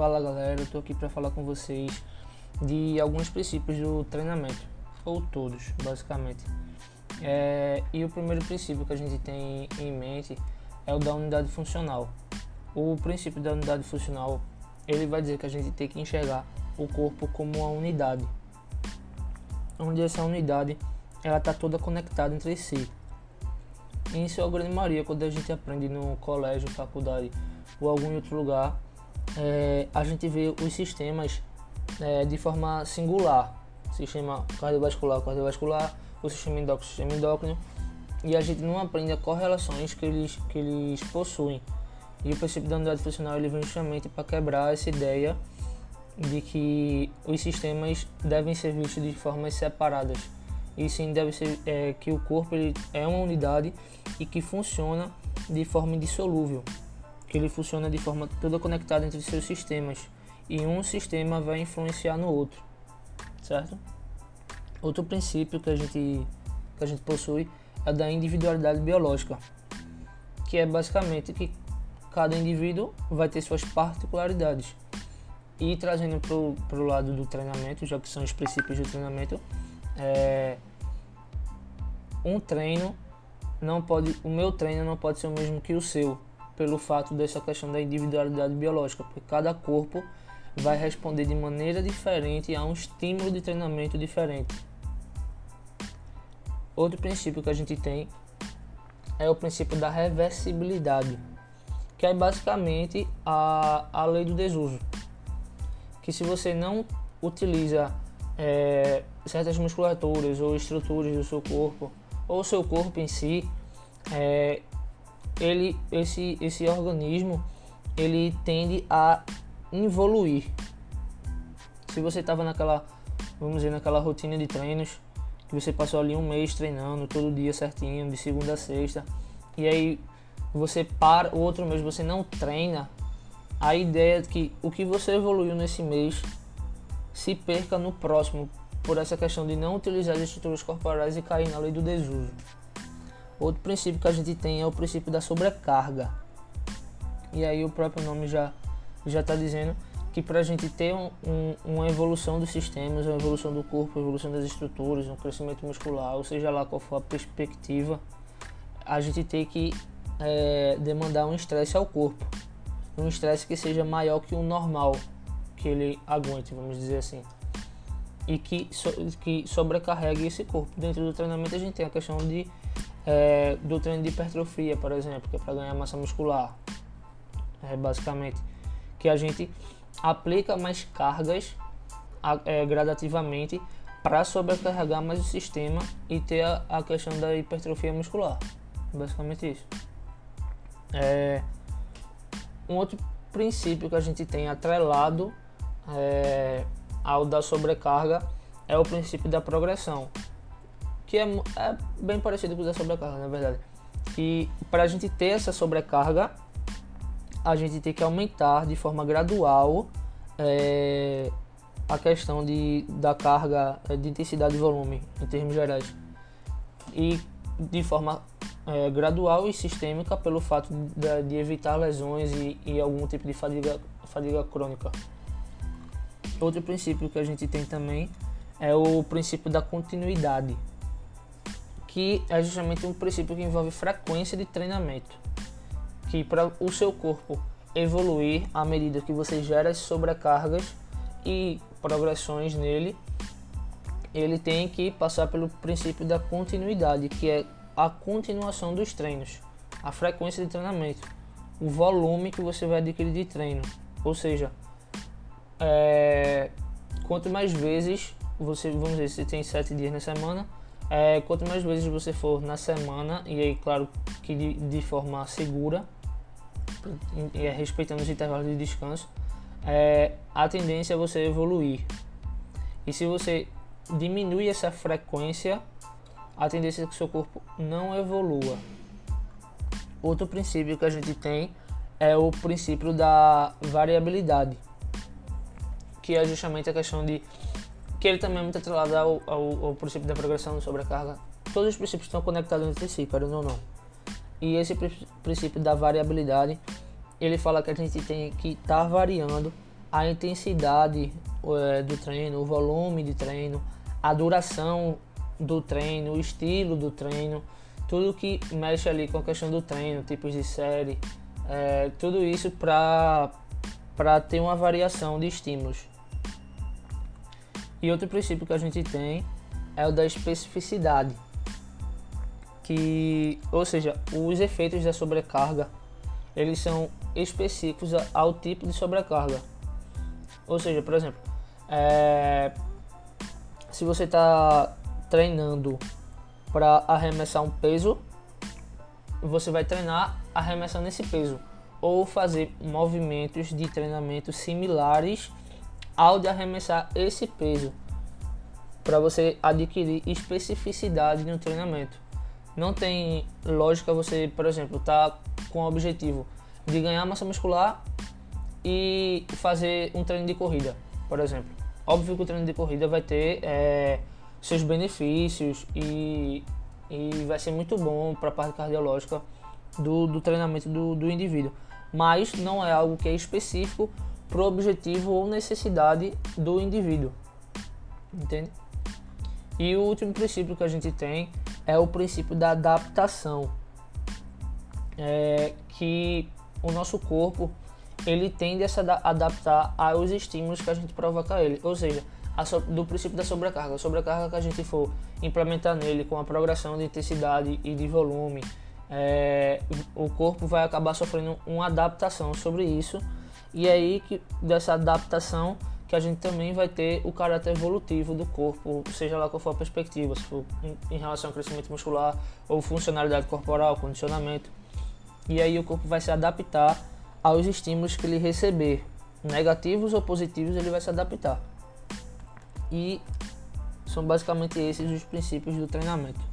Fala galera, eu tô aqui para falar com vocês de alguns princípios do treinamento, ou todos, basicamente. É, e o primeiro princípio que a gente tem em mente é o da unidade funcional. O princípio da unidade funcional, ele vai dizer que a gente tem que enxergar o corpo como uma unidade, onde essa unidade ela está toda conectada entre si. Em sua grande maioria, quando a gente aprende no colégio, faculdade ou algum outro lugar, é, a gente vê os sistemas é, de forma singular. Sistema cardiovascular, cardiovascular, o sistema endócrino, sistema endócrino, e a gente não aprende as correlações que eles, que eles possuem. E o princípio da unidade funcional ele vem justamente para quebrar essa ideia de que os sistemas devem ser vistos de formas separadas. E sim deve ser é, que o corpo ele é uma unidade e que funciona de forma indissolúvel que ele funciona de forma toda conectada entre seus sistemas e um sistema vai influenciar no outro, certo? Outro princípio que a gente que a gente possui é da individualidade biológica, que é basicamente que cada indivíduo vai ter suas particularidades. E trazendo para o lado do treinamento, já que são os princípios do treinamento, é, um treino não pode, o meu treino não pode ser o mesmo que o seu, pelo fato dessa questão da individualidade biológica, porque cada corpo vai responder de maneira diferente a um estímulo de treinamento diferente. Outro princípio que a gente tem é o princípio da reversibilidade, que é basicamente a, a lei do desuso. Que se você não utiliza é, certas musculaturas ou estruturas do seu corpo, ou seu corpo em si, é, ele, esse, esse organismo ele tende a evoluir. Se você estava naquela, vamos dizer, naquela rotina de treinos, que você passou ali um mês treinando todo dia certinho, de segunda a sexta, e aí você para, o outro mês você não treina, a ideia é que o que você evoluiu nesse mês se perca no próximo, por essa questão de não utilizar as estruturas corporais e cair na lei do desuso. Outro princípio que a gente tem é o princípio da sobrecarga. E aí o próprio nome já já está dizendo que para a gente ter um, um, uma evolução dos sistemas, uma evolução do corpo, uma evolução das estruturas, um crescimento muscular, ou seja lá qual for a perspectiva, a gente tem que é, demandar um estresse ao corpo, um estresse que seja maior que o normal que ele aguente, vamos dizer assim, e que, so, que sobrecarregue esse corpo. Dentro do treinamento a gente tem a questão de é, do treino de hipertrofia, por exemplo, que é para ganhar massa muscular. É, basicamente, que a gente aplica mais cargas é, gradativamente para sobrecarregar mais o sistema e ter a, a, questão da hipertrofia muscular. Basicamente isso. É, um outro princípio que a gente tem atrelado é, ao da sobrecarga é o princípio da progressão que é, é bem parecido com o da sobrecarga, na verdade. Que para a gente ter essa sobrecarga, a gente tem que aumentar de forma gradual é, a questão de, da carga é, de intensidade e volume, em termos gerais. E de forma é, gradual e sistêmica pelo fato de, de evitar lesões e, e, algum tipo de fadiga, fadiga crônica. Outro princípio que a gente tem também é o princípio da continuidade que é justamente um princípio que envolve frequência de treinamento, que para o seu corpo evoluir à medida que você gera as sobrecargas e progressões nele, ele tem que passar pelo princípio da continuidade, que é a continuação dos treinos, a frequência de treinamento, o volume que você vai adquirir de treino, ou seja, é, quanto mais vezes você, vamos dizer, se tem sete dias na semana, é, quanto mais vezes você for na semana, e aí, claro, que de, de forma segura, e, é, respeitando os intervalos de descanso, é, a tendência é você evoluir. E se você diminui essa frequência, a tendência é que seu corpo não evolua. Outro princípio que a gente tem é o princípio da variabilidade, que é justamente a questão de que ele também é muito atrelado ao, ao, ao princípio da progressão da sobrecarga. Todos os princípios estão conectados entre si, querendo ou não. E esse princípio da variabilidade, ele fala que a gente tem que estar tá variando a intensidade é, do treino, o volume de treino, a duração do treino, o estilo do treino, tudo que mexe ali com a questão do treino, tipos de série, é, tudo isso para ter uma variação de estímulos. E outro princípio que a gente tem é o da especificidade, que, ou seja, os efeitos da sobrecarga eles são específicos ao tipo de sobrecarga. Ou seja, por exemplo, é, se você está treinando para arremessar um peso, você vai treinar arremessando esse peso ou fazer movimentos de treinamento similares ao de arremessar esse peso para você adquirir especificidade no treinamento. Não tem lógica você, por exemplo, tá com o objetivo de ganhar massa muscular e fazer um treino de corrida, por exemplo. Óbvio que o treino de corrida vai ter é, seus benefícios e, e vai ser muito bom para a parte cardiológica do, do treinamento do, do indivíduo, mas não é algo que é específico para o objetivo ou necessidade do indivíduo, entende? E o último princípio que a gente tem é o princípio da adaptação, é que o nosso corpo ele tende a se adaptar aos estímulos que a gente provoca a ele, ou seja, so, do princípio da sobrecarga. A sobrecarga que a gente for implementar nele com a progressão de intensidade e de volume, é, o corpo vai acabar sofrendo uma adaptação sobre isso e é aí que dessa adaptação que a gente também vai ter o caráter evolutivo do corpo, seja lá qual for a perspectiva, for em relação ao crescimento muscular ou funcionalidade corporal, condicionamento. E aí o corpo vai se adaptar aos estímulos que ele receber, negativos ou positivos, ele vai se adaptar. E são basicamente esses os princípios do treinamento.